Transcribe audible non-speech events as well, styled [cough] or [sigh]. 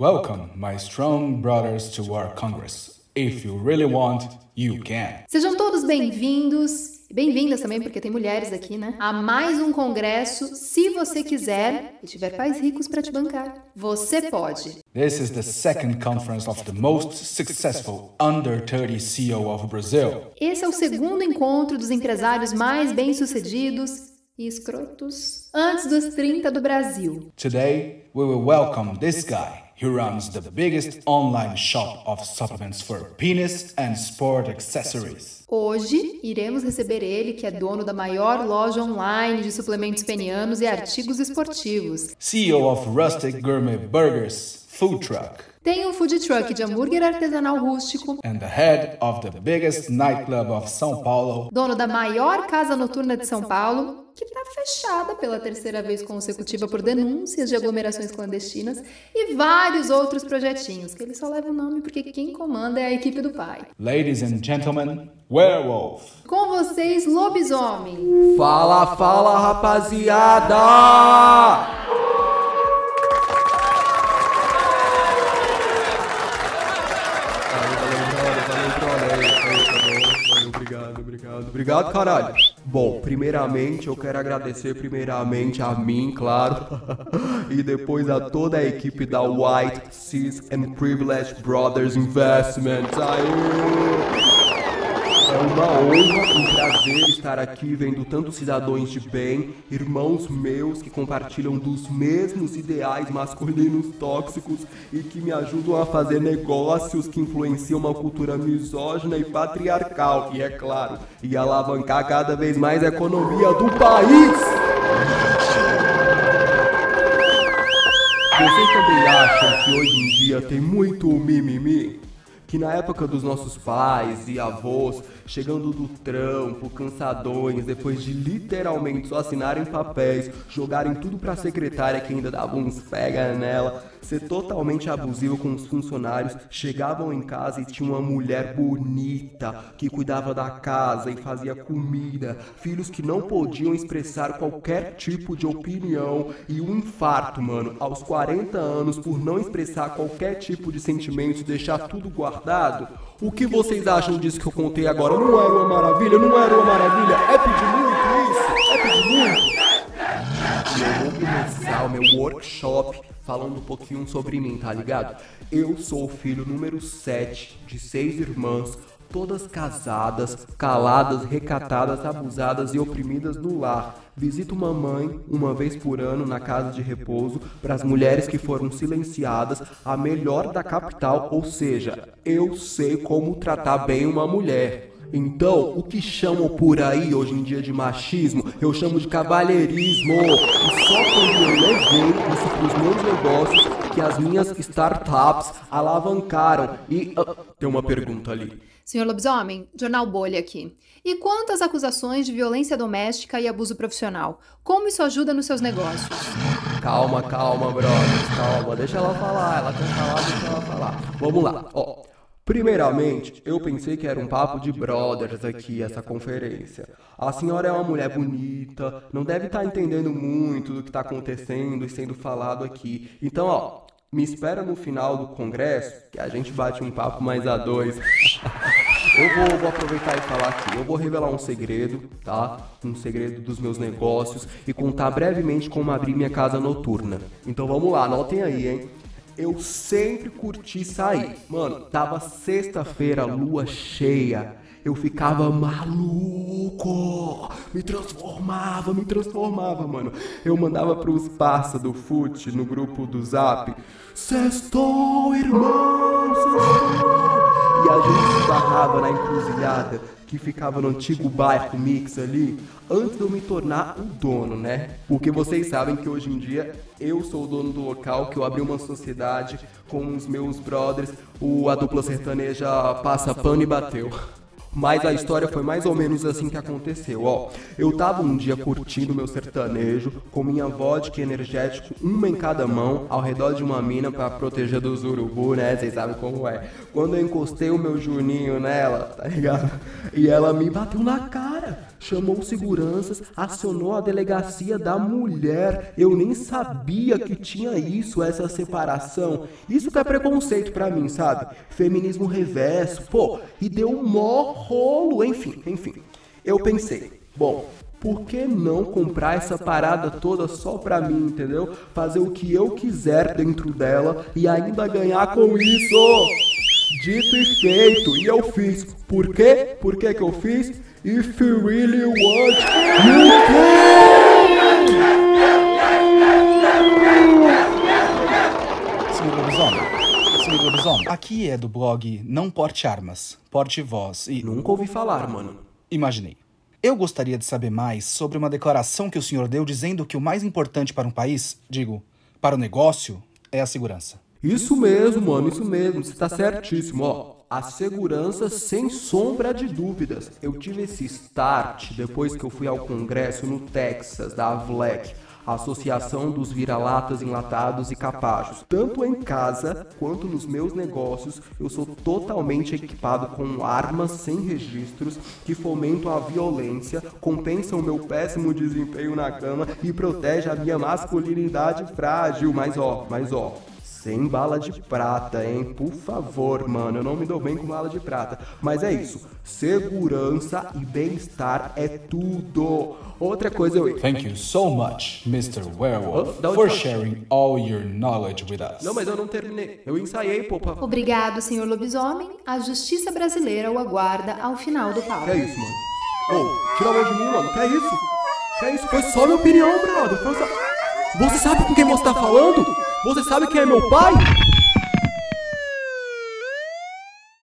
Welcome, my strong brothers, to our Congress. If you really want, you can. Sejam todos bem-vindos. Bem-vindas também, porque tem mulheres aqui, né? A mais um congresso, se você quiser e tiver pais ricos para te bancar. Você pode. This is the second conference of the most successful under 30 CEO of Brazil. Esse é o segundo encontro dos empresários mais bem-sucedidos e escrotos antes dos 30 do Brasil. Today, we will welcome this guy. He runs the biggest online shop of supplements for penis and sport accessories. Hoje iremos receber ele, que é dono da maior loja online de suplementos penianos e artigos esportivos. CEO of Rustic Gourmet Burgers, food truck. Tem um food truck de hambúrguer artesanal rústico. And the head of the biggest nightclub of São Paulo. Dono da maior casa noturna de São Paulo que está fechada pela terceira vez consecutiva por denúncias de aglomerações clandestinas e vários outros projetinhos, que ele só leva o nome porque quem comanda é a equipe do pai. Ladies and gentlemen, Werewolf. Com vocês, Lobisomem. Fala, fala, rapaziada! Obrigado, caralho. Bom, primeiramente eu quero agradecer primeiramente a mim, claro, [laughs] e depois a toda a equipe da White Cis and Privileged Brothers Investments. Aê! É uma honra, um prazer estar aqui vendo tantos cidadãos de bem, irmãos meus que compartilham dos mesmos ideais masculinos tóxicos e que me ajudam a fazer negócios que influenciam uma cultura misógina e patriarcal, e é claro, e alavancar cada vez mais a economia do país. Vocês também acham que hoje em dia tem muito mimimi? Que na época dos nossos pais e avós, chegando do trampo, cansadões, depois de literalmente só assinarem papéis, jogarem tudo pra secretária que ainda dava uns pega nela, ser totalmente abusivo com os funcionários, chegavam em casa e tinha uma mulher bonita que cuidava da casa e fazia comida, filhos que não podiam expressar qualquer tipo de opinião e um infarto, mano, aos 40 anos por não expressar qualquer tipo de sentimento, deixar tudo guardado guardado. O que vocês acham disso que eu contei agora? Não era uma maravilha? Não era uma maravilha? É pedir muito isso? É pedir muito? E eu vou começar o meu workshop falando um pouquinho sobre mim, tá ligado? Eu sou o filho número 7 de seis irmãs, todas casadas, caladas, recatadas, abusadas e oprimidas no lar. Visito uma mãe uma vez por ano na casa de repouso para as mulheres que foram silenciadas, a melhor da capital, ou seja, eu sei como tratar bem uma mulher. Então, o que chamam por aí hoje em dia de machismo, eu chamo de cavalheirismo. E só quando eu levei isso para os meus negócios que as minhas startups alavancaram. E uh, tem uma pergunta ali. Senhor Lobisomem, Jornal Bolha aqui. E quantas acusações de violência doméstica e abuso profissional? Como isso ajuda nos seus negócios? Calma, calma, brother, calma. Deixa ela falar, ela quer falar, deixa ela falar. Vamos lá, ó. Primeiramente, eu pensei que era um papo de brothers aqui, essa conferência. A senhora é uma mulher bonita, não deve estar tá entendendo muito do que está acontecendo e sendo falado aqui. Então, ó, me espera no final do congresso que a gente bate um papo mais a dois. [laughs] Eu vou, vou, aproveitar e falar aqui. Eu vou revelar um segredo, tá? Um segredo dos meus negócios e contar brevemente como abrir minha casa noturna. Então vamos lá, anotem aí, hein? Eu sempre curti sair. Mano, tava sexta-feira, lua cheia. Eu ficava maluco. Me transformava, me transformava, mano. Eu mandava pros parça do fute no grupo do Zap. Sextou, irmão, sextou. E a gente esbarrava na encruzilhada que ficava no antigo bairro Mix ali, antes de eu me tornar o dono, né? Porque vocês sabem que hoje em dia eu sou o dono do local, que eu abri uma sociedade com os meus brothers, o a dupla sertaneja passa pano e bateu. Mas a história foi mais ou menos assim que aconteceu, ó. Eu tava um dia curtindo meu sertanejo, com minha vodka energético, uma em cada mão, ao redor de uma mina para proteger dos urubu, né? Vocês sabem como é. Quando eu encostei o meu juninho nela, tá ligado? E ela me bateu na cara. Chamou seguranças, acionou a delegacia da mulher. Eu nem sabia que tinha isso, essa separação. Isso que é preconceito pra mim, sabe? Feminismo reverso, pô, e deu um mó rolo, enfim, enfim. Eu pensei, bom, por que não comprar essa parada toda só pra mim, entendeu? Fazer o que eu quiser dentro dela e ainda ganhar com isso. Dito e feito, e eu fiz. Por quê? Por que que eu fiz? If you really want, you can! Lobisomem, senhor Lobisomem, aqui é do blog Não Porte Armas, Porte Voz e... Nunca ouvi falar, mano. Imaginei. Eu gostaria de saber mais sobre uma declaração que o senhor deu dizendo que o mais importante para um país, digo, para o negócio, é a segurança. Isso mesmo, mano, isso mesmo. Você tá certíssimo, ó. A segurança sem sombra de dúvidas. Eu tive esse start depois que eu fui ao congresso no Texas, da AVLEC, Associação dos Vira-Latas Enlatados e Capachos. Tanto em casa quanto nos meus negócios, eu sou totalmente equipado com armas sem registros que fomentam a violência, compensam o meu péssimo desempenho na cama e protegem a minha masculinidade frágil. Mas ó, mas ó, sem bala de prata, hein? Por favor, mano, eu não me dou bem com bala de prata. Mas é isso. Segurança e bem-estar é tudo. Outra coisa eu. Thank you so much, Mr. Werewolf, Oh, for sharing all your knowledge with us. Não, mas eu não terminei. Eu ensaiei, pô. Pra... Obrigado, senhor lobisomem. A justiça brasileira o aguarda ao final do Que palco. é isso, mano? Ô, tira a mão de mim, mano. Que é isso? Que é isso? Foi só minha opinião, brother. Foi só... Você sabe com quem você tá falando? Você sabe quem é meu pai?